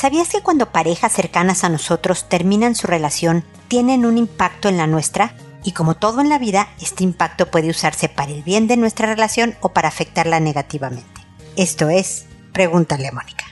¿Sabías que cuando parejas cercanas a nosotros terminan su relación, tienen un impacto en la nuestra? Y como todo en la vida, este impacto puede usarse para el bien de nuestra relación o para afectarla negativamente. Esto es, pregúntale a Mónica.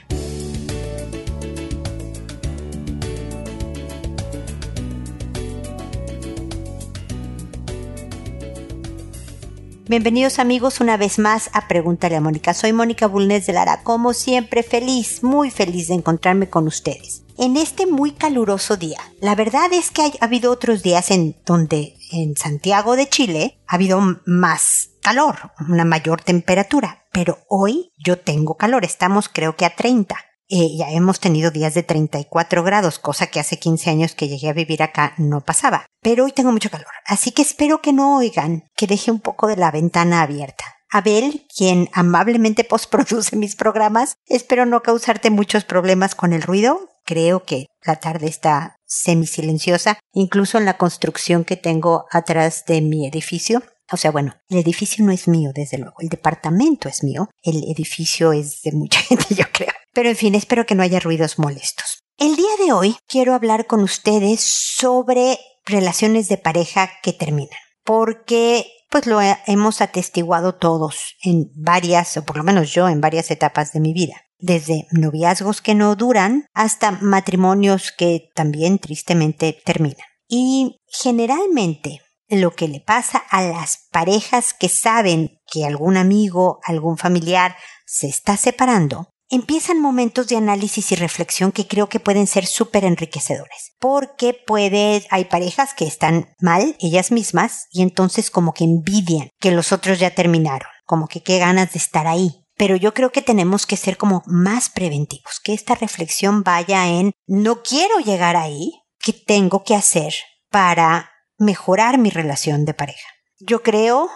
Bienvenidos amigos una vez más a Pregúntale a Mónica. Soy Mónica Bulnes de Lara, como siempre feliz, muy feliz de encontrarme con ustedes. En este muy caluroso día, la verdad es que ha habido otros días en donde en Santiago de Chile ha habido más calor, una mayor temperatura, pero hoy yo tengo calor, estamos creo que a 30. Eh, ya hemos tenido días de 34 grados, cosa que hace 15 años que llegué a vivir acá no pasaba. Pero hoy tengo mucho calor, así que espero que no oigan que deje un poco de la ventana abierta. Abel, quien amablemente postproduce mis programas, espero no causarte muchos problemas con el ruido. Creo que la tarde está semisilenciosa, incluso en la construcción que tengo atrás de mi edificio. O sea, bueno, el edificio no es mío, desde luego, el departamento es mío, el edificio es de mucha gente, yo creo. Pero en fin, espero que no haya ruidos molestos. El día de hoy quiero hablar con ustedes sobre relaciones de pareja que terminan, porque pues lo hemos atestiguado todos en varias, o por lo menos yo en varias etapas de mi vida, desde noviazgos que no duran hasta matrimonios que también tristemente terminan. Y generalmente lo que le pasa a las parejas que saben que algún amigo, algún familiar se está separando empiezan momentos de análisis y reflexión que creo que pueden ser súper enriquecedores. Porque puede, hay parejas que están mal ellas mismas y entonces como que envidian que los otros ya terminaron, como que qué ganas de estar ahí. Pero yo creo que tenemos que ser como más preventivos, que esta reflexión vaya en no quiero llegar ahí, ¿qué tengo que hacer para mejorar mi relación de pareja? Yo creo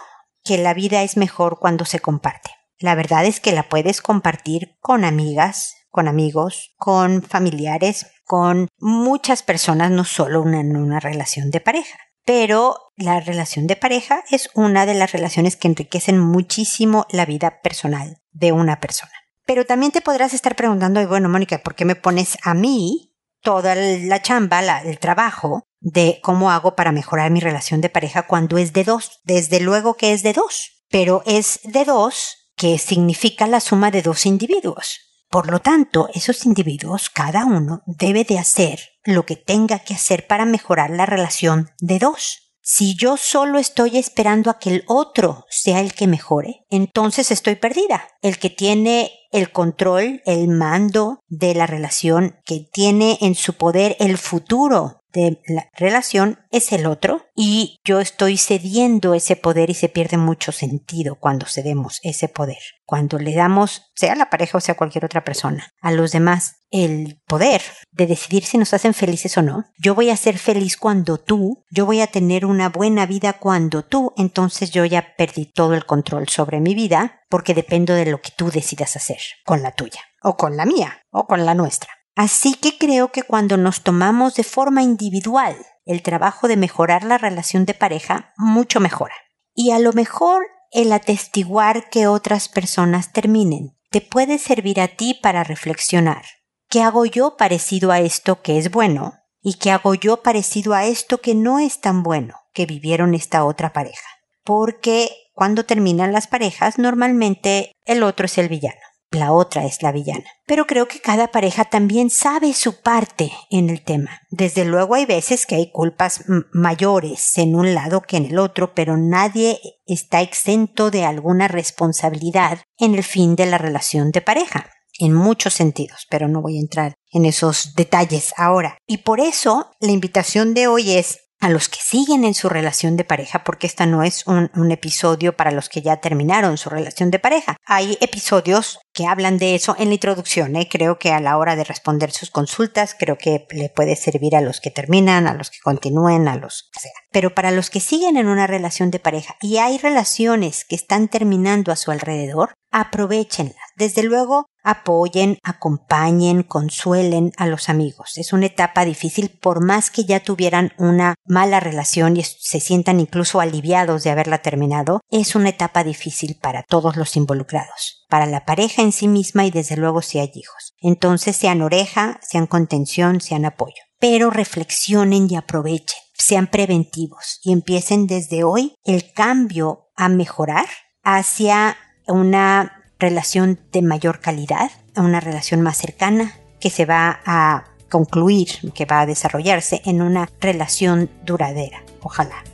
que la vida es mejor cuando se comparte. La verdad es que la puedes compartir con amigas, con amigos, con familiares, con muchas personas, no solo en una relación de pareja. Pero la relación de pareja es una de las relaciones que enriquecen muchísimo la vida personal de una persona. Pero también te podrás estar preguntando, bueno, Mónica, ¿por qué me pones a mí toda la chamba, el trabajo de cómo hago para mejorar mi relación de pareja cuando es de dos? Desde luego que es de dos, pero es de dos que significa la suma de dos individuos. Por lo tanto, esos individuos, cada uno, debe de hacer lo que tenga que hacer para mejorar la relación de dos. Si yo solo estoy esperando a que el otro sea el que mejore, entonces estoy perdida. El que tiene el control, el mando de la relación, que tiene en su poder el futuro de la relación es el otro y yo estoy cediendo ese poder y se pierde mucho sentido cuando cedemos ese poder. Cuando le damos, sea la pareja o sea cualquier otra persona, a los demás el poder de decidir si nos hacen felices o no. Yo voy a ser feliz cuando tú, yo voy a tener una buena vida cuando tú, entonces yo ya perdí todo el control sobre mi vida porque dependo de lo que tú decidas hacer con la tuya o con la mía o con la nuestra. Así que creo que cuando nos tomamos de forma individual el trabajo de mejorar la relación de pareja, mucho mejora. Y a lo mejor el atestiguar que otras personas terminen te puede servir a ti para reflexionar. ¿Qué hago yo parecido a esto que es bueno? ¿Y qué hago yo parecido a esto que no es tan bueno que vivieron esta otra pareja? Porque cuando terminan las parejas, normalmente el otro es el villano la otra es la villana. Pero creo que cada pareja también sabe su parte en el tema. Desde luego hay veces que hay culpas mayores en un lado que en el otro, pero nadie está exento de alguna responsabilidad en el fin de la relación de pareja en muchos sentidos, pero no voy a entrar en esos detalles ahora. Y por eso la invitación de hoy es a los que siguen en su relación de pareja, porque esta no es un, episodio para los que ya terminaron su relación de pareja. Hay episodios que hablan de eso en la introducción. ¿eh? Creo que a la hora de responder sus consultas, creo que le puede servir a los que terminan, a los que continúen, a los que sea. Pero para los que siguen en una relación de pareja y hay relaciones que están terminando a su alrededor, aprovechenlas Desde luego, apoyen, acompañen, consuelen a los amigos. Es una etapa difícil por más que ya tuvieran una mala relación y se sientan incluso aliviados de haberla terminado. Es una etapa difícil para todos los involucrados, para la pareja en sí misma y desde luego si hay hijos. Entonces sean oreja, sean contención, sean apoyo. Pero reflexionen y aprovechen, sean preventivos y empiecen desde hoy el cambio a mejorar hacia una relación de mayor calidad, a una relación más cercana que se va a concluir, que va a desarrollarse en una relación duradera. Ojalá.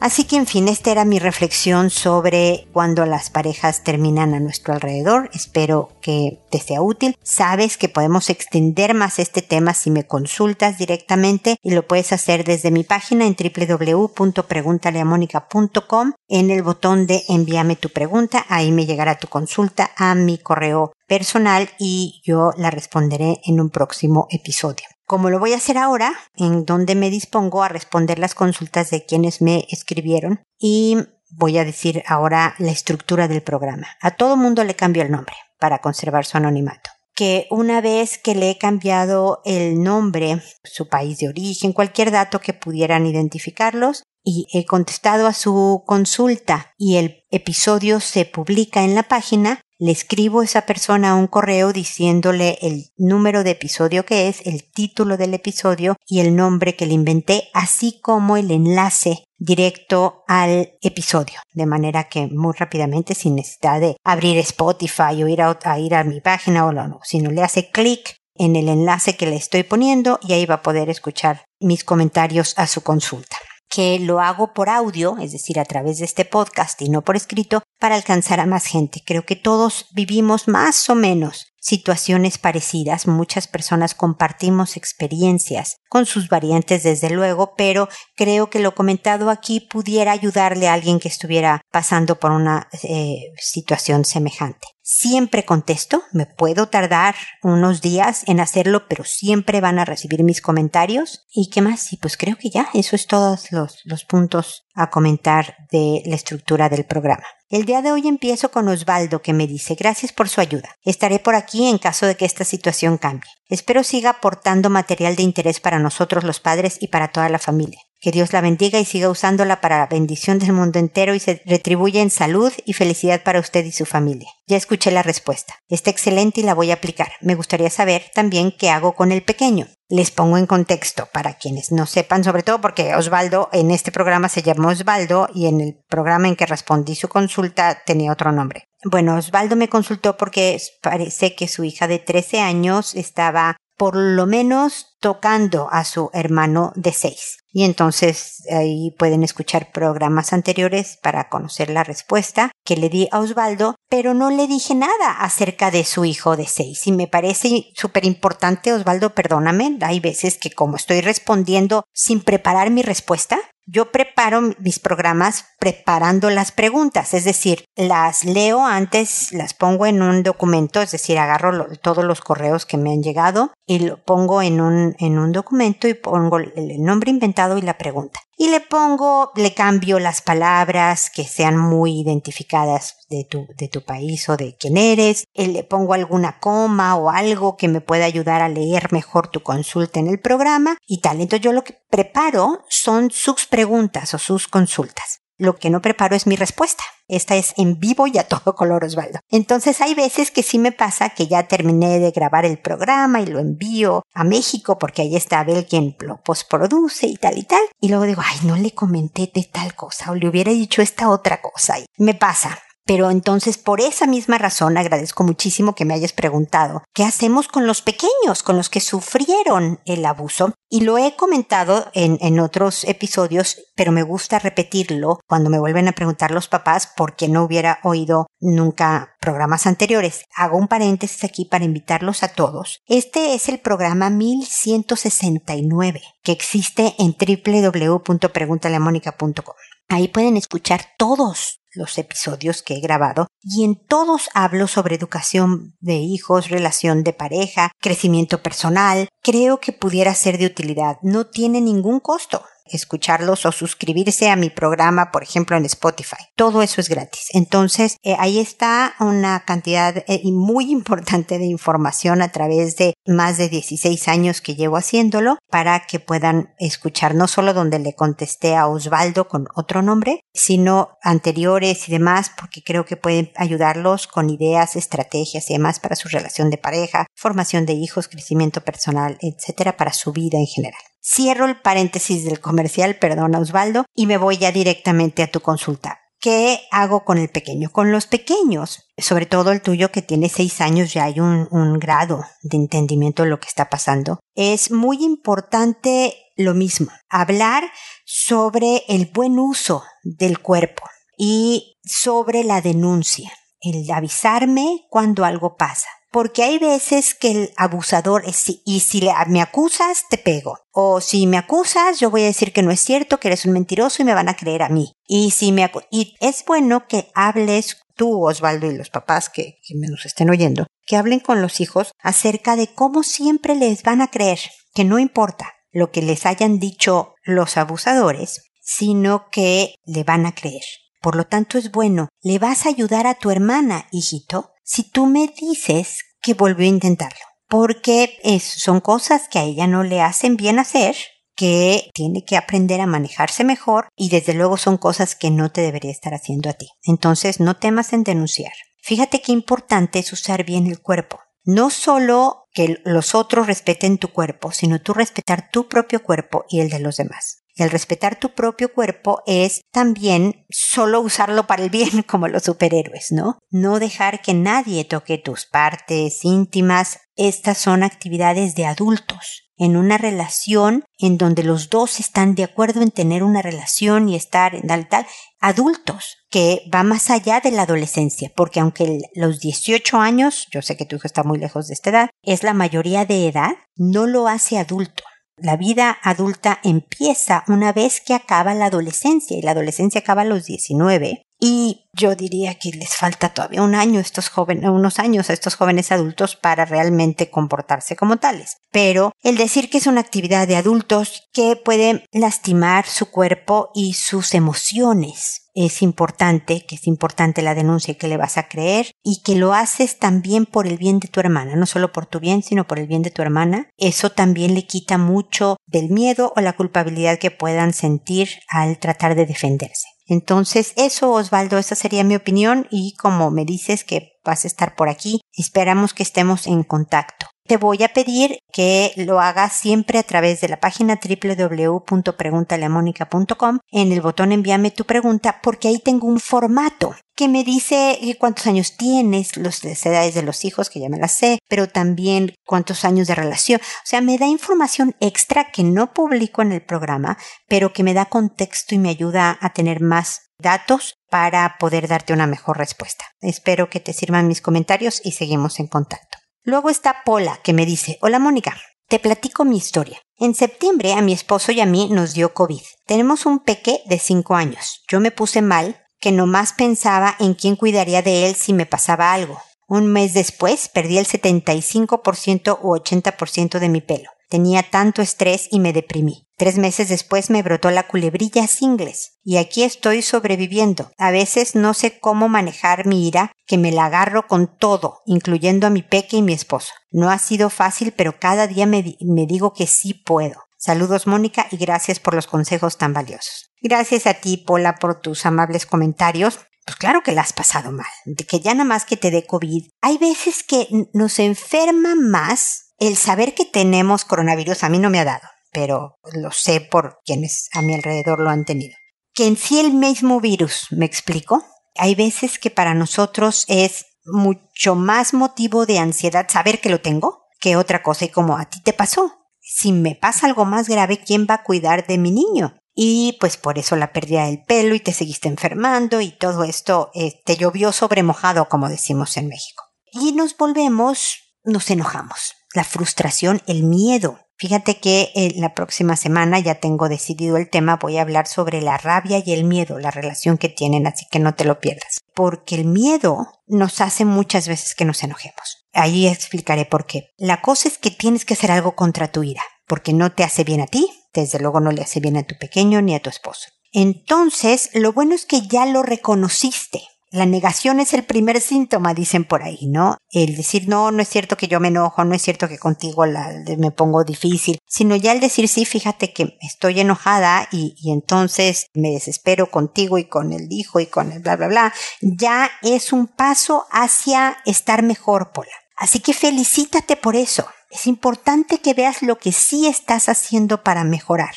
Así que en fin, esta era mi reflexión sobre cuando las parejas terminan a nuestro alrededor. Espero que te sea útil. Sabes que podemos extender más este tema si me consultas directamente y lo puedes hacer desde mi página en www.preguntaleamónica.com en el botón de envíame tu pregunta. Ahí me llegará tu consulta a mi correo personal y yo la responderé en un próximo episodio como lo voy a hacer ahora, en donde me dispongo a responder las consultas de quienes me escribieron y voy a decir ahora la estructura del programa. A todo mundo le cambio el nombre para conservar su anonimato. Que una vez que le he cambiado el nombre, su país de origen, cualquier dato que pudieran identificarlos, y he contestado a su consulta y el episodio se publica en la página, le escribo a esa persona un correo diciéndole el número de episodio que es, el título del episodio y el nombre que le inventé, así como el enlace directo al episodio, de manera que muy rápidamente, sin necesidad de abrir Spotify o ir a, ir a mi página o no, sino le hace clic en el enlace que le estoy poniendo y ahí va a poder escuchar mis comentarios a su consulta que lo hago por audio, es decir, a través de este podcast y no por escrito, para alcanzar a más gente. Creo que todos vivimos más o menos situaciones parecidas. Muchas personas compartimos experiencias con sus variantes, desde luego, pero creo que lo comentado aquí pudiera ayudarle a alguien que estuviera pasando por una eh, situación semejante. Siempre contesto, me puedo tardar unos días en hacerlo, pero siempre van a recibir mis comentarios. ¿Y qué más? Y pues creo que ya, eso es todos los, los puntos a comentar de la estructura del programa. El día de hoy empiezo con Osvaldo que me dice gracias por su ayuda. Estaré por aquí en caso de que esta situación cambie. Espero siga aportando material de interés para nosotros los padres y para toda la familia. Que Dios la bendiga y siga usándola para la bendición del mundo entero y se retribuya en salud y felicidad para usted y su familia. Ya escuché la respuesta. Está excelente y la voy a aplicar. Me gustaría saber también qué hago con el pequeño. Les pongo en contexto para quienes no sepan, sobre todo porque Osvaldo en este programa se llamó Osvaldo y en el programa en que respondí su consulta tenía otro nombre. Bueno, Osvaldo me consultó porque parece que su hija de 13 años estaba por lo menos tocando a su hermano de 6. Y entonces ahí pueden escuchar programas anteriores para conocer la respuesta que le di a Osvaldo, pero no le dije nada acerca de su hijo de 6. Y me parece súper importante, Osvaldo, perdóname, hay veces que como estoy respondiendo sin preparar mi respuesta, yo preparo mis programas preparando las preguntas, es decir, las leo antes, las pongo en un documento, es decir, agarro todos los correos que me han llegado y lo pongo en un, en un documento y pongo el nombre inventado y la pregunta. Y le pongo, le cambio las palabras que sean muy identificadas de tu, de tu país o de quién eres. Y le pongo alguna coma o algo que me pueda ayudar a leer mejor tu consulta en el programa y tal. Entonces yo lo que preparo son sus preguntas o sus consultas. Lo que no preparo es mi respuesta. Esta es en vivo y a todo color, Osvaldo. Entonces hay veces que sí me pasa que ya terminé de grabar el programa y lo envío a México porque ahí está Abel quien lo postproduce y tal y tal. Y luego digo, ay, no le comenté de tal cosa o le hubiera dicho esta otra cosa. Y me pasa. Pero entonces, por esa misma razón, agradezco muchísimo que me hayas preguntado, ¿qué hacemos con los pequeños, con los que sufrieron el abuso? Y lo he comentado en, en otros episodios, pero me gusta repetirlo cuando me vuelven a preguntar los papás porque no hubiera oído nunca programas anteriores. Hago un paréntesis aquí para invitarlos a todos. Este es el programa 1169 que existe en www.preguntaleamónica.com. Ahí pueden escuchar todos los episodios que he grabado y en todos hablo sobre educación de hijos, relación de pareja, crecimiento personal. Creo que pudiera ser de utilidad. No tiene ningún costo. Escucharlos o suscribirse a mi programa, por ejemplo, en Spotify. Todo eso es gratis. Entonces, eh, ahí está una cantidad eh, muy importante de información a través de más de 16 años que llevo haciéndolo para que puedan escuchar no solo donde le contesté a Osvaldo con otro nombre, sino anteriores y demás, porque creo que pueden ayudarlos con ideas, estrategias y demás para su relación de pareja, formación de hijos, crecimiento personal, etcétera, para su vida en general. Cierro el paréntesis del comercial, perdona Osvaldo, y me voy ya directamente a tu consulta. ¿Qué hago con el pequeño? Con los pequeños, sobre todo el tuyo que tiene seis años, ya hay un, un grado de entendimiento de lo que está pasando. Es muy importante lo mismo, hablar sobre el buen uso del cuerpo y sobre la denuncia, el avisarme cuando algo pasa. Porque hay veces que el abusador es, y si me acusas, te pego. O si me acusas, yo voy a decir que no es cierto, que eres un mentiroso y me van a creer a mí. Y si me y es bueno que hables tú, Osvaldo, y los papás que, que nos estén oyendo, que hablen con los hijos acerca de cómo siempre les van a creer, que no importa lo que les hayan dicho los abusadores, sino que le van a creer. Por lo tanto, es bueno, le vas a ayudar a tu hermana, hijito, si tú me dices que volvió a intentarlo. Porque son cosas que a ella no le hacen bien hacer, que tiene que aprender a manejarse mejor y desde luego son cosas que no te debería estar haciendo a ti. Entonces no temas en denunciar. Fíjate qué importante es usar bien el cuerpo. No solo que los otros respeten tu cuerpo, sino tú respetar tu propio cuerpo y el de los demás. El respetar tu propio cuerpo es también solo usarlo para el bien como los superhéroes, ¿no? No dejar que nadie toque tus partes íntimas. Estas son actividades de adultos en una relación en donde los dos están de acuerdo en tener una relación y estar en tal, tal, adultos, que va más allá de la adolescencia, porque aunque los 18 años, yo sé que tu hijo está muy lejos de esta edad, es la mayoría de edad, no lo hace adulto. La vida adulta empieza una vez que acaba la adolescencia y la adolescencia acaba a los 19 y yo diría que les falta todavía un año estos jóvenes, unos años a estos jóvenes adultos para realmente comportarse como tales. Pero el decir que es una actividad de adultos que puede lastimar su cuerpo y sus emociones es importante, que es importante la denuncia que le vas a creer y que lo haces también por el bien de tu hermana, no solo por tu bien, sino por el bien de tu hermana. Eso también le quita mucho del miedo o la culpabilidad que puedan sentir al tratar de defenderse. Entonces, eso, Osvaldo, esa sería mi opinión y como me dices que vas a estar por aquí, esperamos que estemos en contacto te voy a pedir que lo hagas siempre a través de la página www.preguntaleamónica.com en el botón envíame tu pregunta porque ahí tengo un formato que me dice cuántos años tienes, las edades de los hijos, que ya me las sé, pero también cuántos años de relación. O sea, me da información extra que no publico en el programa, pero que me da contexto y me ayuda a tener más datos para poder darte una mejor respuesta. Espero que te sirvan mis comentarios y seguimos en contacto. Luego está Pola, que me dice, hola Mónica, te platico mi historia. En septiembre a mi esposo y a mí nos dio COVID. Tenemos un peque de 5 años. Yo me puse mal, que nomás pensaba en quién cuidaría de él si me pasaba algo. Un mes después perdí el 75% u 80% de mi pelo. Tenía tanto estrés y me deprimí. Tres meses después me brotó la culebrilla singles. Y aquí estoy sobreviviendo. A veces no sé cómo manejar mi ira, que me la agarro con todo, incluyendo a mi peque y mi esposo. No ha sido fácil, pero cada día me, me digo que sí puedo. Saludos Mónica y gracias por los consejos tan valiosos. Gracias a ti, Pola, por tus amables comentarios. Pues claro que la has pasado mal, de que ya nada más que te dé COVID. Hay veces que nos enferma más el saber que tenemos coronavirus a mí no me ha dado, pero lo sé por quienes a mi alrededor lo han tenido. Que en sí el mismo virus, ¿me explico? Hay veces que para nosotros es mucho más motivo de ansiedad saber que lo tengo que otra cosa y como a ti te pasó. Si me pasa algo más grave, ¿quién va a cuidar de mi niño? Y pues por eso la pérdida del pelo y te seguiste enfermando y todo esto eh, te llovió sobre mojado, como decimos en México. Y nos volvemos, nos enojamos la frustración, el miedo. Fíjate que en eh, la próxima semana ya tengo decidido el tema, voy a hablar sobre la rabia y el miedo, la relación que tienen, así que no te lo pierdas. Porque el miedo nos hace muchas veces que nos enojemos. Ahí explicaré por qué. La cosa es que tienes que hacer algo contra tu ira, porque no te hace bien a ti, desde luego no le hace bien a tu pequeño ni a tu esposo. Entonces, lo bueno es que ya lo reconociste. La negación es el primer síntoma, dicen por ahí, ¿no? El decir, no, no es cierto que yo me enojo, no es cierto que contigo me pongo difícil, sino ya el decir, sí, fíjate que estoy enojada y, y entonces me desespero contigo y con el hijo y con el bla, bla, bla, ya es un paso hacia estar mejor, Pola. Así que felicítate por eso. Es importante que veas lo que sí estás haciendo para mejorar.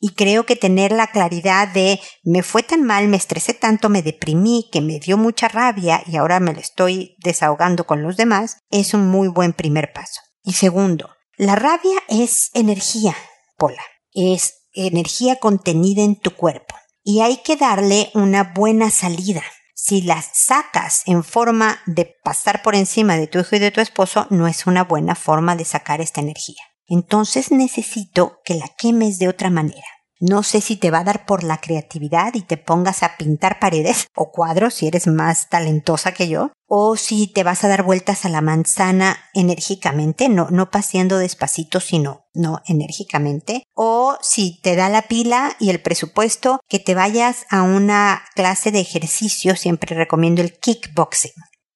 Y creo que tener la claridad de me fue tan mal, me estresé tanto, me deprimí, que me dio mucha rabia y ahora me lo estoy desahogando con los demás, es un muy buen primer paso. Y segundo, la rabia es energía, Pola, es energía contenida en tu cuerpo y hay que darle una buena salida. Si la sacas en forma de pasar por encima de tu hijo y de tu esposo, no es una buena forma de sacar esta energía. Entonces necesito que la quemes de otra manera. No sé si te va a dar por la creatividad y te pongas a pintar paredes o cuadros si eres más talentosa que yo, o si te vas a dar vueltas a la manzana enérgicamente, no, no paseando despacito, sino no enérgicamente, o si te da la pila y el presupuesto que te vayas a una clase de ejercicio, siempre recomiendo el kickboxing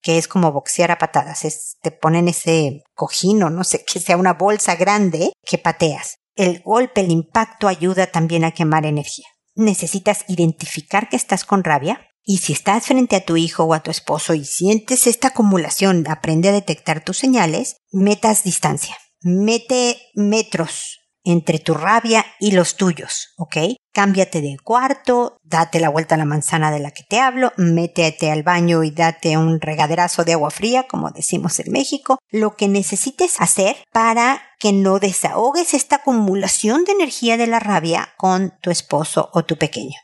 que es como boxear a patadas. Es, te ponen ese cojín o no sé, que sea una bolsa grande que pateas. El golpe, el impacto ayuda también a quemar energía. Necesitas identificar que estás con rabia y si estás frente a tu hijo o a tu esposo y sientes esta acumulación, aprende a detectar tus señales, metas distancia. Mete metros entre tu rabia y los tuyos, ¿ok? Cámbiate de cuarto, date la vuelta a la manzana de la que te hablo, métete al baño y date un regaderazo de agua fría, como decimos en México, lo que necesites hacer para que no desahogues esta acumulación de energía de la rabia con tu esposo o tu pequeño.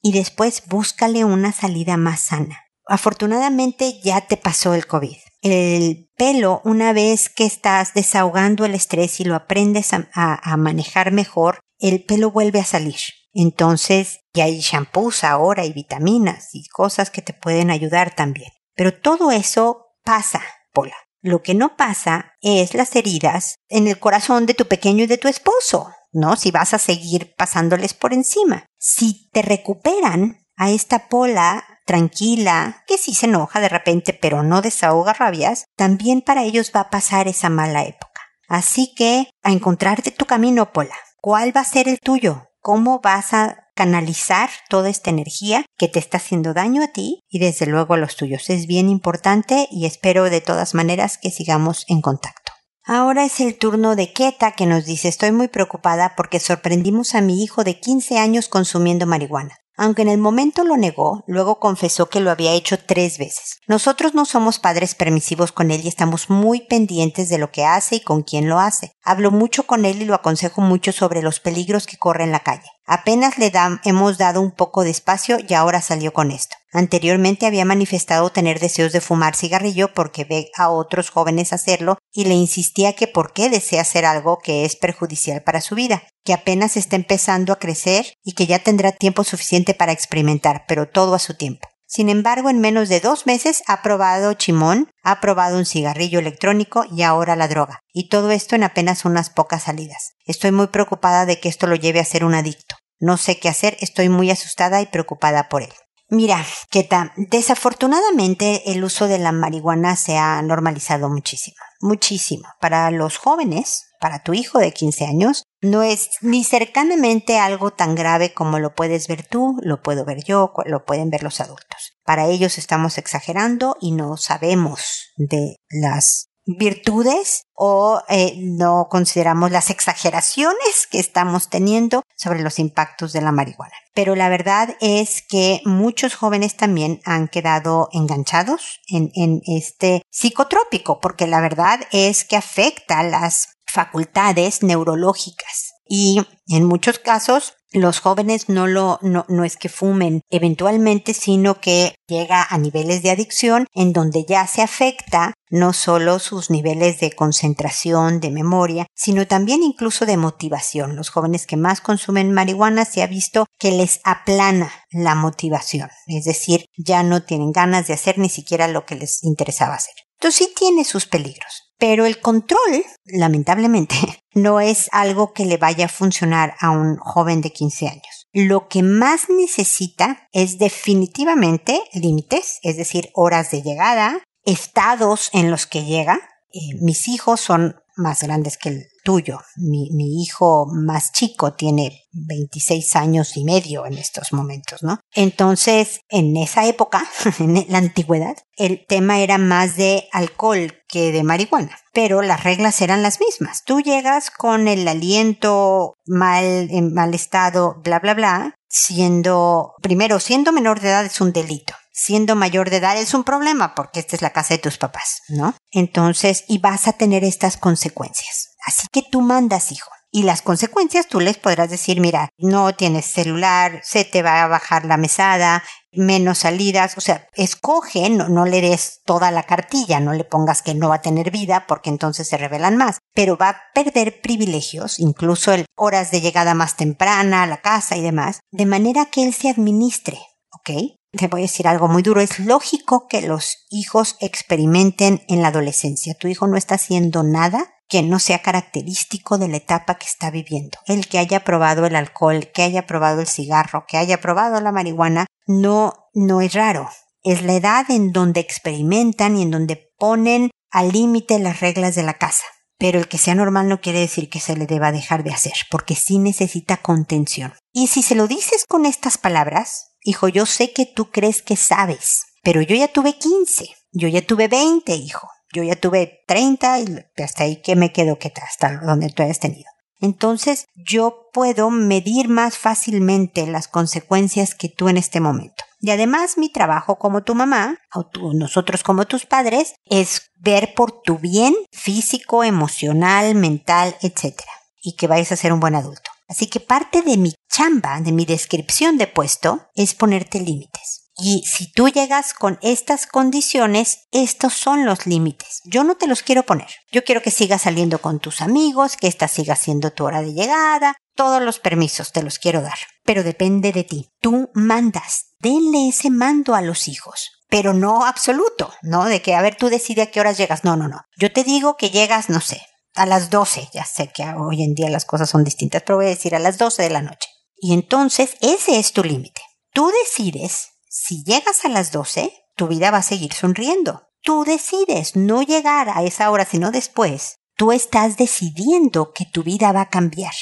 Y después búscale una salida más sana. Afortunadamente ya te pasó el COVID el pelo, una vez que estás desahogando el estrés y lo aprendes a, manejar mejor, el pelo vuelve a salir. Entonces, ya hay shampoos ahora y vitaminas y cosas que te pueden ayudar también. Pero todo eso pasa, Pola. Lo que no pasa es las heridas en el corazón de tu pequeño y de tu esposo, ¿no? Si vas a seguir pasándoles por encima. Si te recuperan a esta Pola tranquila, que sí se enoja de repente, pero no desahoga rabias, también para ellos va a pasar esa mala época. Así que a encontrarte tu camino, Pola. ¿Cuál va a ser el tuyo? ¿Cómo vas a canalizar toda esta energía que te está haciendo daño a ti y desde luego a los tuyos? Es bien importante y espero de todas maneras que sigamos en contacto. Ahora es el turno de Keta que nos dice estoy muy preocupada porque sorprendimos a mi hijo de 15 años consumiendo marihuana. Aunque en el momento lo negó, luego confesó que lo había hecho tres veces. Nosotros no somos padres permisivos con él y estamos muy pendientes de lo que hace y con quién lo hace. Hablo mucho con él y lo aconsejo mucho sobre los peligros que corre en la calle. Apenas le hemos dado un poco de espacio y ahora salió con esto. Anteriormente había manifestado tener deseos de fumar cigarrillo porque ve a otros jóvenes hacerlo y le insistía que por qué desea hacer algo que es perjudicial para su vida, que apenas está empezando a crecer y que ya tendrá tiempo suficiente para experimentar, pero todo a su tiempo. Sin embargo, en menos de dos meses ha probado chimón, ha probado un cigarrillo electrónico y ahora la droga. Y todo esto en apenas unas pocas salidas. Estoy muy preocupada de que esto lo lleve a ser un adicto. No sé qué hacer, estoy muy asustada y preocupada por él. Mira, Keta, desafortunadamente el uso de la marihuana se ha normalizado muchísimo, muchísimo. Para los jóvenes, para tu hijo de 15 años, no es ni cercanamente algo tan grave como lo puedes ver tú, lo puedo ver yo, lo pueden ver los adultos. Para ellos estamos exagerando y no sabemos de las virtudes o eh, no consideramos las exageraciones que estamos teniendo sobre los impactos de la marihuana. Pero la verdad es que muchos jóvenes también han quedado enganchados en, en este psicotrópico, porque la verdad es que afecta las facultades neurológicas y en muchos casos los jóvenes no lo, no, no es que fumen eventualmente, sino que llega a niveles de adicción en donde ya se afecta no solo sus niveles de concentración, de memoria, sino también incluso de motivación. Los jóvenes que más consumen marihuana se ha visto que les aplana la motivación, es decir, ya no tienen ganas de hacer ni siquiera lo que les interesaba hacer. Entonces sí tiene sus peligros. Pero el control, lamentablemente, no es algo que le vaya a funcionar a un joven de 15 años. Lo que más necesita es definitivamente límites, es decir, horas de llegada, estados en los que llega. Eh, mis hijos son más grandes que el tuyo. Mi, mi, hijo más chico tiene 26 años y medio en estos momentos, ¿no? Entonces, en esa época, en la antigüedad, el tema era más de alcohol que de marihuana, pero las reglas eran las mismas. Tú llegas con el aliento mal, en mal estado, bla, bla, bla, siendo, primero, siendo menor de edad es un delito siendo mayor de edad es un problema porque esta es la casa de tus papás, ¿no? Entonces, y vas a tener estas consecuencias. Así que tú mandas, hijo. Y las consecuencias tú les podrás decir, mira, no tienes celular, se te va a bajar la mesada, menos salidas, o sea, escoge, no, no, le des toda la cartilla, no le pongas que no va a tener vida porque entonces se revelan más, pero va a perder privilegios, incluso el horas de llegada más temprana a la casa y demás, de manera que él se administre, ¿ok? Te voy a decir algo muy duro, es lógico que los hijos experimenten en la adolescencia. Tu hijo no está haciendo nada que no sea característico de la etapa que está viviendo. El que haya probado el alcohol, que haya probado el cigarro, que haya probado la marihuana, no, no es raro. Es la edad en donde experimentan y en donde ponen al límite las reglas de la casa. Pero el que sea normal no quiere decir que se le deba dejar de hacer, porque sí necesita contención. Y si se lo dices con estas palabras, Hijo, yo sé que tú crees que sabes, pero yo ya tuve 15, yo ya tuve 20, hijo, yo ya tuve 30 y hasta ahí que me quedo que hasta donde tú hayas tenido. Entonces yo puedo medir más fácilmente las consecuencias que tú en este momento. Y además mi trabajo como tu mamá, o nosotros como tus padres, es ver por tu bien físico, emocional, mental, etc. Y que vayas a ser un buen adulto. Así que parte de mi chamba, de mi descripción de puesto, es ponerte límites. Y si tú llegas con estas condiciones, estos son los límites. Yo no te los quiero poner. Yo quiero que sigas saliendo con tus amigos, que esta siga siendo tu hora de llegada. Todos los permisos te los quiero dar. Pero depende de ti. Tú mandas. Denle ese mando a los hijos pero no absoluto, ¿no? De que, a ver, tú decides a qué horas llegas. No, no, no. Yo te digo que llegas, no sé, a las 12. Ya sé que hoy en día las cosas son distintas, pero voy a decir a las 12 de la noche. Y entonces ese es tu límite. Tú decides si llegas a las 12, tu vida va a seguir sonriendo. Tú decides no llegar a esa hora, sino después. Tú estás decidiendo que tu vida va a cambiar,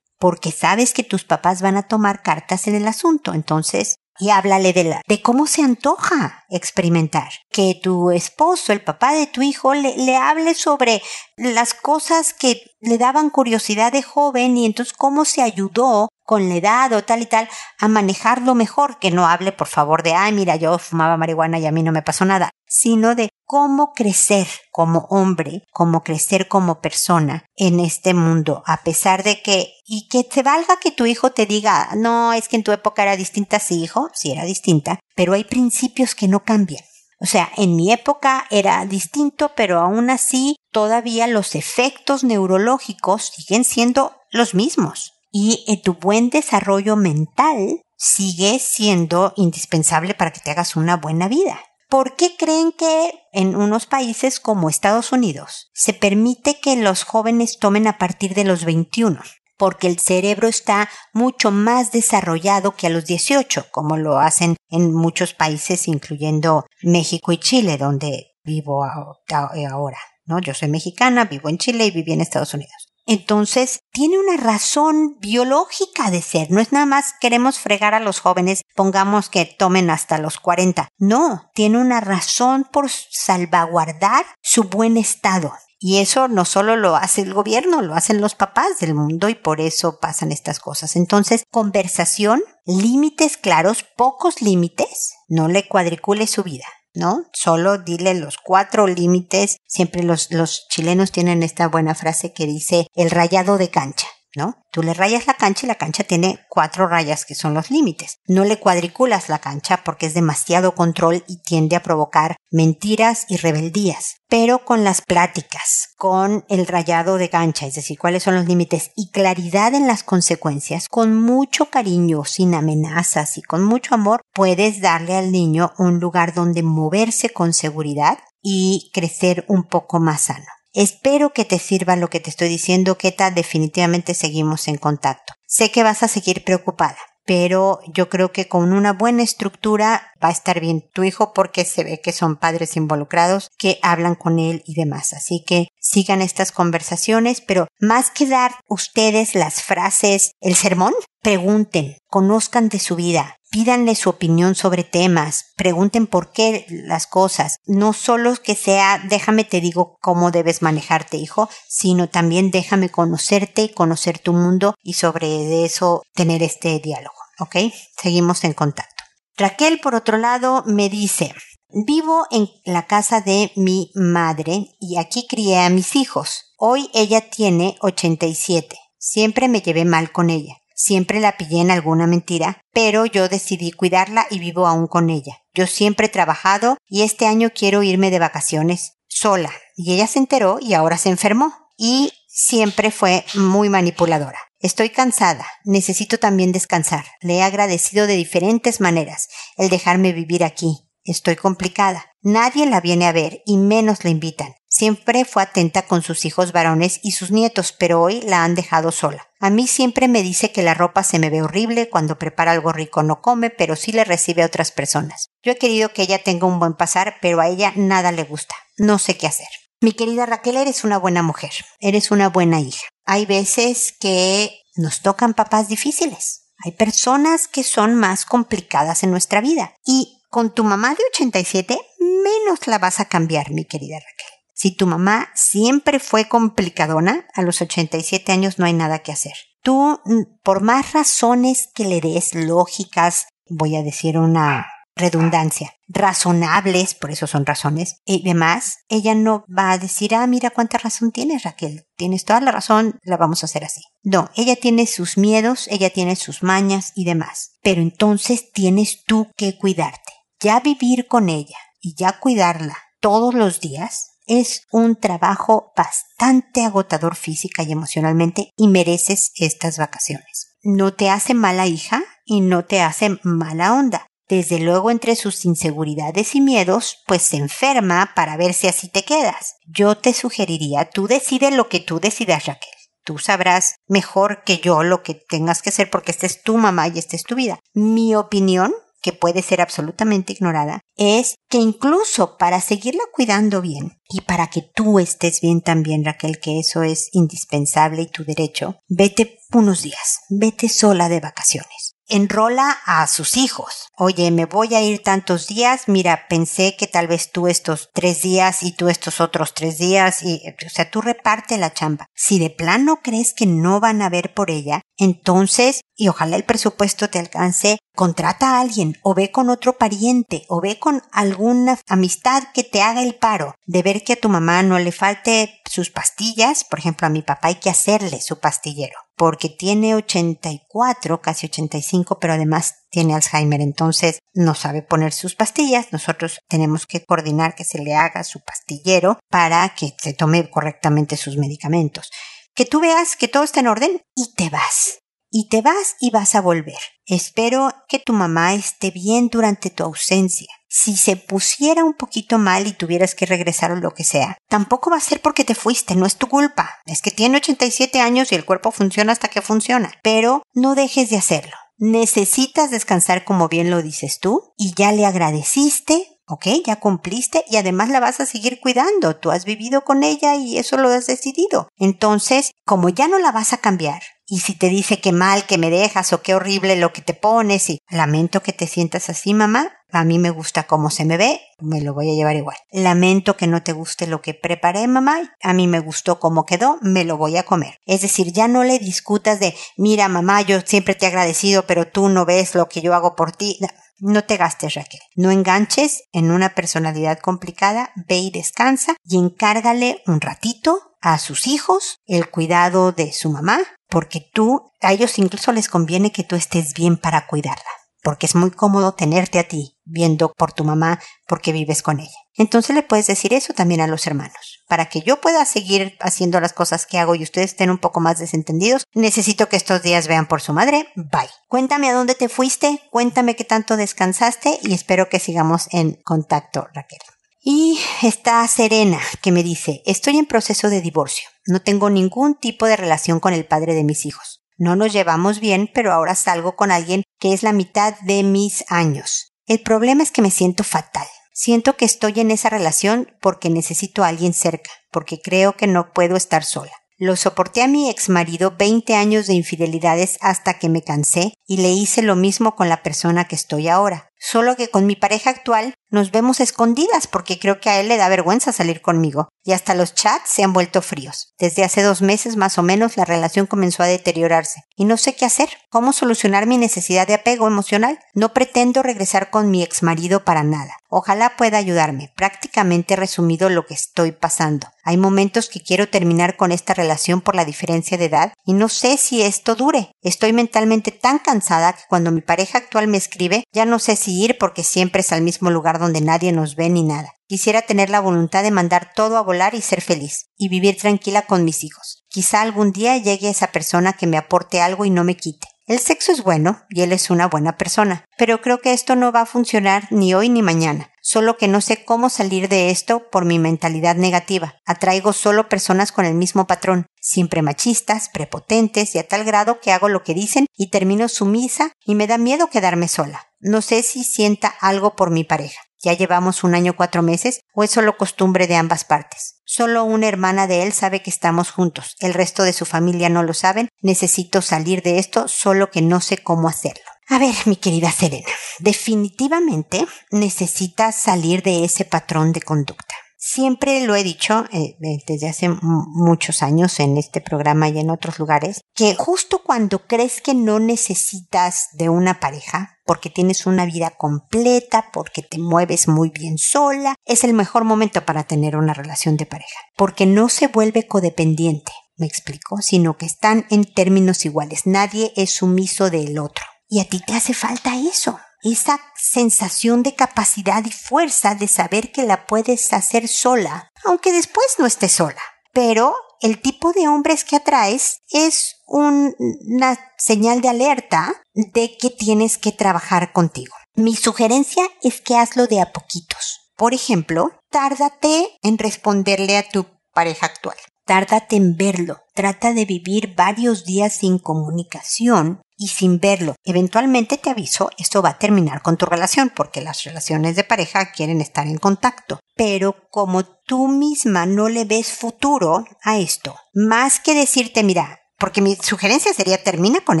porque sabes que tus papás van a tomar cartas en el asunto. Entonces, y háblale de, la, de cómo se antoja experimentar. Que tu esposo, el papá de tu hijo, le, le hable sobre las cosas que le daban curiosidad de joven y entonces cómo se ayudó con la edad o tal y tal a manejarlo mejor, que no hable por favor de, ay, mira, yo fumaba marihuana y a mí no me pasó nada, sino de cómo crecer como hombre, cómo crecer como persona en este mundo, a pesar de que, y que te valga que tu hijo te diga, no, es que en tu época era distinta, sí, hijo, sí era distinta, pero hay principios que no cambian. O sea, en mi época era distinto, pero aún así todavía los efectos neurológicos siguen siendo los mismos. Y en tu buen desarrollo mental sigue siendo indispensable para que te hagas una buena vida. ¿Por qué creen que en unos países como Estados Unidos se permite que los jóvenes tomen a partir de los 21? Porque el cerebro está mucho más desarrollado que a los 18, como lo hacen en muchos países, incluyendo México y Chile, donde vivo ahora. ¿no? Yo soy mexicana, vivo en Chile y viví en Estados Unidos. Entonces, tiene una razón biológica de ser. No es nada más queremos fregar a los jóvenes, pongamos que tomen hasta los 40. No, tiene una razón por salvaguardar su buen estado. Y eso no solo lo hace el gobierno, lo hacen los papás del mundo y por eso pasan estas cosas. Entonces, conversación, límites claros, pocos límites, no le cuadricule su vida. ¿No? Solo dile los cuatro límites. Siempre los, los chilenos tienen esta buena frase que dice el rayado de cancha. ¿No? Tú le rayas la cancha y la cancha tiene cuatro rayas que son los límites. No le cuadriculas la cancha porque es demasiado control y tiende a provocar mentiras y rebeldías. Pero con las pláticas, con el rayado de cancha, es decir, cuáles son los límites y claridad en las consecuencias, con mucho cariño, sin amenazas y con mucho amor, puedes darle al niño un lugar donde moverse con seguridad y crecer un poco más sano. Espero que te sirva lo que te estoy diciendo, Keta. Definitivamente seguimos en contacto. Sé que vas a seguir preocupada pero yo creo que con una buena estructura va a estar bien tu hijo porque se ve que son padres involucrados que hablan con él y demás. Así que sigan estas conversaciones, pero más que dar ustedes las frases, el sermón, pregunten, conozcan de su vida, pídanle su opinión sobre temas, pregunten por qué las cosas, no solo que sea déjame te digo cómo debes manejarte hijo, sino también déjame conocerte, conocer tu mundo y sobre eso tener este diálogo, ¿ok? Seguimos en contacto. Raquel, por otro lado, me dice, vivo en la casa de mi madre y aquí crié a mis hijos. Hoy ella tiene 87. Siempre me llevé mal con ella. Siempre la pillé en alguna mentira, pero yo decidí cuidarla y vivo aún con ella. Yo siempre he trabajado y este año quiero irme de vacaciones sola. Y ella se enteró y ahora se enfermó. Y siempre fue muy manipuladora. Estoy cansada, necesito también descansar. Le he agradecido de diferentes maneras el dejarme vivir aquí. Estoy complicada. Nadie la viene a ver y menos la invitan. Siempre fue atenta con sus hijos varones y sus nietos, pero hoy la han dejado sola. A mí siempre me dice que la ropa se me ve horrible, cuando prepara algo rico no come, pero sí le recibe a otras personas. Yo he querido que ella tenga un buen pasar, pero a ella nada le gusta. No sé qué hacer. Mi querida Raquel, eres una buena mujer, eres una buena hija. Hay veces que nos tocan papás difíciles. Hay personas que son más complicadas en nuestra vida. Y con tu mamá de 87, menos la vas a cambiar, mi querida Raquel. Si tu mamá siempre fue complicadona, a los 87 años no hay nada que hacer. Tú, mm, por más razones que le des lógicas, voy a decir una redundancia, razonables, por eso son razones, y demás, ella no va a decir, ah, mira cuánta razón tienes, Raquel, tienes toda la razón, la vamos a hacer así. No, ella tiene sus miedos, ella tiene sus mañas y demás, pero entonces tienes tú que cuidarte. Ya vivir con ella y ya cuidarla todos los días es un trabajo bastante agotador física y emocionalmente y mereces estas vacaciones. No te hace mala hija y no te hace mala onda. Desde luego entre sus inseguridades y miedos, pues se enferma para ver si así te quedas. Yo te sugeriría, tú decides lo que tú decidas, Raquel. Tú sabrás mejor que yo lo que tengas que hacer porque esta es tu mamá y esta es tu vida. Mi opinión que puede ser absolutamente ignorada, es que incluso para seguirla cuidando bien y para que tú estés bien también, Raquel, que eso es indispensable y tu derecho, vete unos días, vete sola de vacaciones enrola a sus hijos. Oye, me voy a ir tantos días, mira, pensé que tal vez tú estos tres días y tú estos otros tres días, y, o sea, tú reparte la chamba. Si de plano crees que no van a ver por ella, entonces, y ojalá el presupuesto te alcance, contrata a alguien, o ve con otro pariente, o ve con alguna amistad que te haga el paro de ver que a tu mamá no le falte sus pastillas, por ejemplo, a mi papá hay que hacerle su pastillero porque tiene 84, casi 85, pero además tiene Alzheimer, entonces no sabe poner sus pastillas. Nosotros tenemos que coordinar que se le haga su pastillero para que se tome correctamente sus medicamentos. Que tú veas que todo está en orden y te vas y te vas y vas a volver. Espero que tu mamá esté bien durante tu ausencia. Si se pusiera un poquito mal y tuvieras que regresar o lo que sea, tampoco va a ser porque te fuiste, no es tu culpa. Es que tiene 87 años y el cuerpo funciona hasta que funciona. Pero no dejes de hacerlo. Necesitas descansar como bien lo dices tú y ya le agradeciste ¿ok? Ya cumpliste y además la vas a seguir cuidando. Tú has vivido con ella y eso lo has decidido. Entonces, como ya no la vas a cambiar, y si te dice que mal que me dejas o qué horrible lo que te pones y lamento que te sientas así, mamá, a mí me gusta cómo se me ve, me lo voy a llevar igual. Lamento que no te guste lo que preparé, mamá, a mí me gustó cómo quedó, me lo voy a comer. Es decir, ya no le discutas de, mira, mamá, yo siempre te he agradecido, pero tú no ves lo que yo hago por ti. No te gastes, Raquel. No enganches en una personalidad complicada, ve y descansa y encárgale un ratito a sus hijos el cuidado de su mamá, porque tú, a ellos incluso les conviene que tú estés bien para cuidarla, porque es muy cómodo tenerte a ti viendo por tu mamá porque vives con ella. Entonces le puedes decir eso también a los hermanos. Para que yo pueda seguir haciendo las cosas que hago y ustedes estén un poco más desentendidos, necesito que estos días vean por su madre. Bye. Cuéntame a dónde te fuiste, cuéntame qué tanto descansaste y espero que sigamos en contacto, Raquel. Y está Serena, que me dice, estoy en proceso de divorcio. No tengo ningún tipo de relación con el padre de mis hijos. No nos llevamos bien, pero ahora salgo con alguien que es la mitad de mis años. El problema es que me siento fatal. Siento que estoy en esa relación porque necesito a alguien cerca, porque creo que no puedo estar sola. Lo soporté a mi ex marido 20 años de infidelidades hasta que me cansé y le hice lo mismo con la persona que estoy ahora. Solo que con mi pareja actual nos vemos escondidas porque creo que a él le da vergüenza salir conmigo. Y hasta los chats se han vuelto fríos. Desde hace dos meses más o menos la relación comenzó a deteriorarse. Y no sé qué hacer. ¿Cómo solucionar mi necesidad de apego emocional? No pretendo regresar con mi ex marido para nada. Ojalá pueda ayudarme. Prácticamente he resumido lo que estoy pasando. Hay momentos que quiero terminar con esta relación por la diferencia de edad y no sé si esto dure. Estoy mentalmente tan cansada que cuando mi pareja actual me escribe ya no sé si ir porque siempre es al mismo lugar donde nadie nos ve ni nada. Quisiera tener la voluntad de mandar todo a volar y ser feliz, y vivir tranquila con mis hijos. Quizá algún día llegue esa persona que me aporte algo y no me quite. El sexo es bueno y él es una buena persona, pero creo que esto no va a funcionar ni hoy ni mañana. Solo que no sé cómo salir de esto por mi mentalidad negativa. Atraigo solo personas con el mismo patrón, siempre machistas, prepotentes y a tal grado que hago lo que dicen y termino sumisa y me da miedo quedarme sola. No sé si sienta algo por mi pareja. Ya llevamos un año cuatro meses o es solo costumbre de ambas partes. Solo una hermana de él sabe que estamos juntos. El resto de su familia no lo saben. Necesito salir de esto, solo que no sé cómo hacerlo. A ver, mi querida Serena, definitivamente necesitas salir de ese patrón de conducta. Siempre lo he dicho eh, desde hace muchos años en este programa y en otros lugares, que justo cuando crees que no necesitas de una pareja, porque tienes una vida completa, porque te mueves muy bien sola, es el mejor momento para tener una relación de pareja, porque no se vuelve codependiente, me explico, sino que están en términos iguales, nadie es sumiso del otro. Y a ti te hace falta eso, esa sensación de capacidad y fuerza de saber que la puedes hacer sola, aunque después no estés sola. Pero el tipo de hombres que atraes es una señal de alerta de que tienes que trabajar contigo. Mi sugerencia es que hazlo de a poquitos. Por ejemplo, tárdate en responderle a tu pareja actual. Tárdate en verlo. Trata de vivir varios días sin comunicación y sin verlo. Eventualmente te aviso, esto va a terminar con tu relación porque las relaciones de pareja quieren estar en contacto. Pero como tú misma no le ves futuro a esto, más que decirte, mira, porque mi sugerencia sería termina con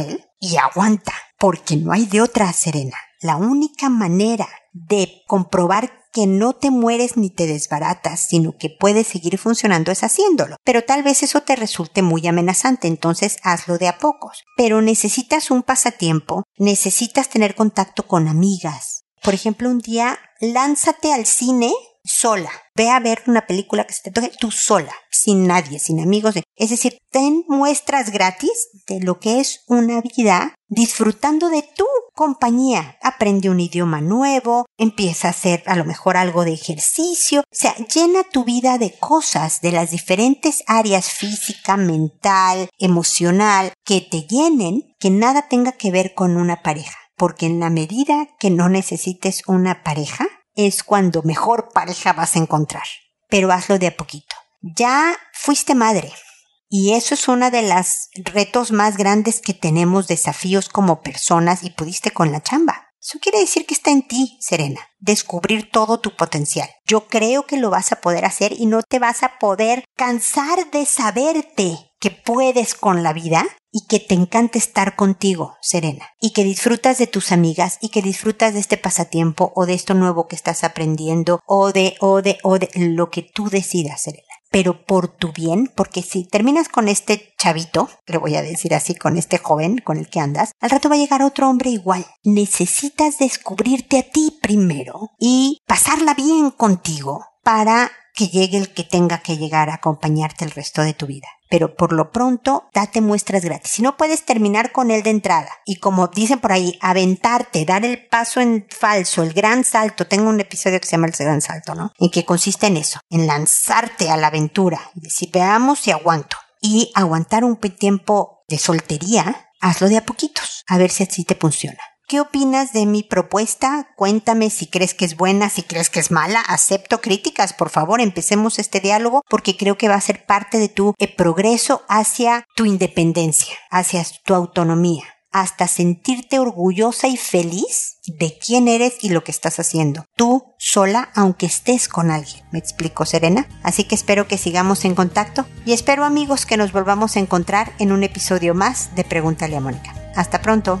él y aguanta, porque no hay de otra serena. La única manera de comprobar que no te mueres ni te desbaratas, sino que puedes seguir funcionando es haciéndolo. Pero tal vez eso te resulte muy amenazante, entonces hazlo de a pocos. Pero necesitas un pasatiempo, necesitas tener contacto con amigas. Por ejemplo, un día lánzate al cine sola. Ve a ver una película que se te toque tú sola, sin nadie, sin amigos. Es decir, ten muestras gratis de lo que es una vida disfrutando de tu compañía. Aprende un idioma nuevo, empieza a hacer a lo mejor algo de ejercicio. O sea, llena tu vida de cosas de las diferentes áreas física, mental, emocional, que te llenen, que nada tenga que ver con una pareja. Porque en la medida que no necesites una pareja, es cuando mejor pareja vas a encontrar. Pero hazlo de a poquito. Ya fuiste madre. Y eso es uno de los retos más grandes que tenemos, desafíos como personas y pudiste con la chamba. Eso quiere decir que está en ti, Serena, descubrir todo tu potencial. Yo creo que lo vas a poder hacer y no te vas a poder cansar de saberte que puedes con la vida y que te encanta estar contigo, Serena, y que disfrutas de tus amigas y que disfrutas de este pasatiempo o de esto nuevo que estás aprendiendo o de o de o de lo que tú decidas, Serena pero por tu bien, porque si terminas con este chavito, le voy a decir así, con este joven con el que andas, al rato va a llegar otro hombre igual. Necesitas descubrirte a ti primero y pasarla bien contigo para que llegue el que tenga que llegar a acompañarte el resto de tu vida. Pero por lo pronto, date muestras gratis. Si no puedes terminar con él de entrada y como dicen por ahí, aventarte, dar el paso en falso, el gran salto. Tengo un episodio que se llama el gran salto, ¿no? En que consiste en eso, en lanzarte a la aventura y decir, veamos si aguanto. Y aguantar un tiempo de soltería, hazlo de a poquitos, a ver si así te funciona. ¿Qué opinas de mi propuesta? Cuéntame si crees que es buena, si crees que es mala. Acepto críticas, por favor, empecemos este diálogo porque creo que va a ser parte de tu eh, progreso hacia tu independencia, hacia tu autonomía hasta sentirte orgullosa y feliz de quién eres y lo que estás haciendo. Tú sola, aunque estés con alguien. ¿Me explico, Serena? Así que espero que sigamos en contacto y espero amigos que nos volvamos a encontrar en un episodio más de Pregúntale a Mónica. Hasta pronto.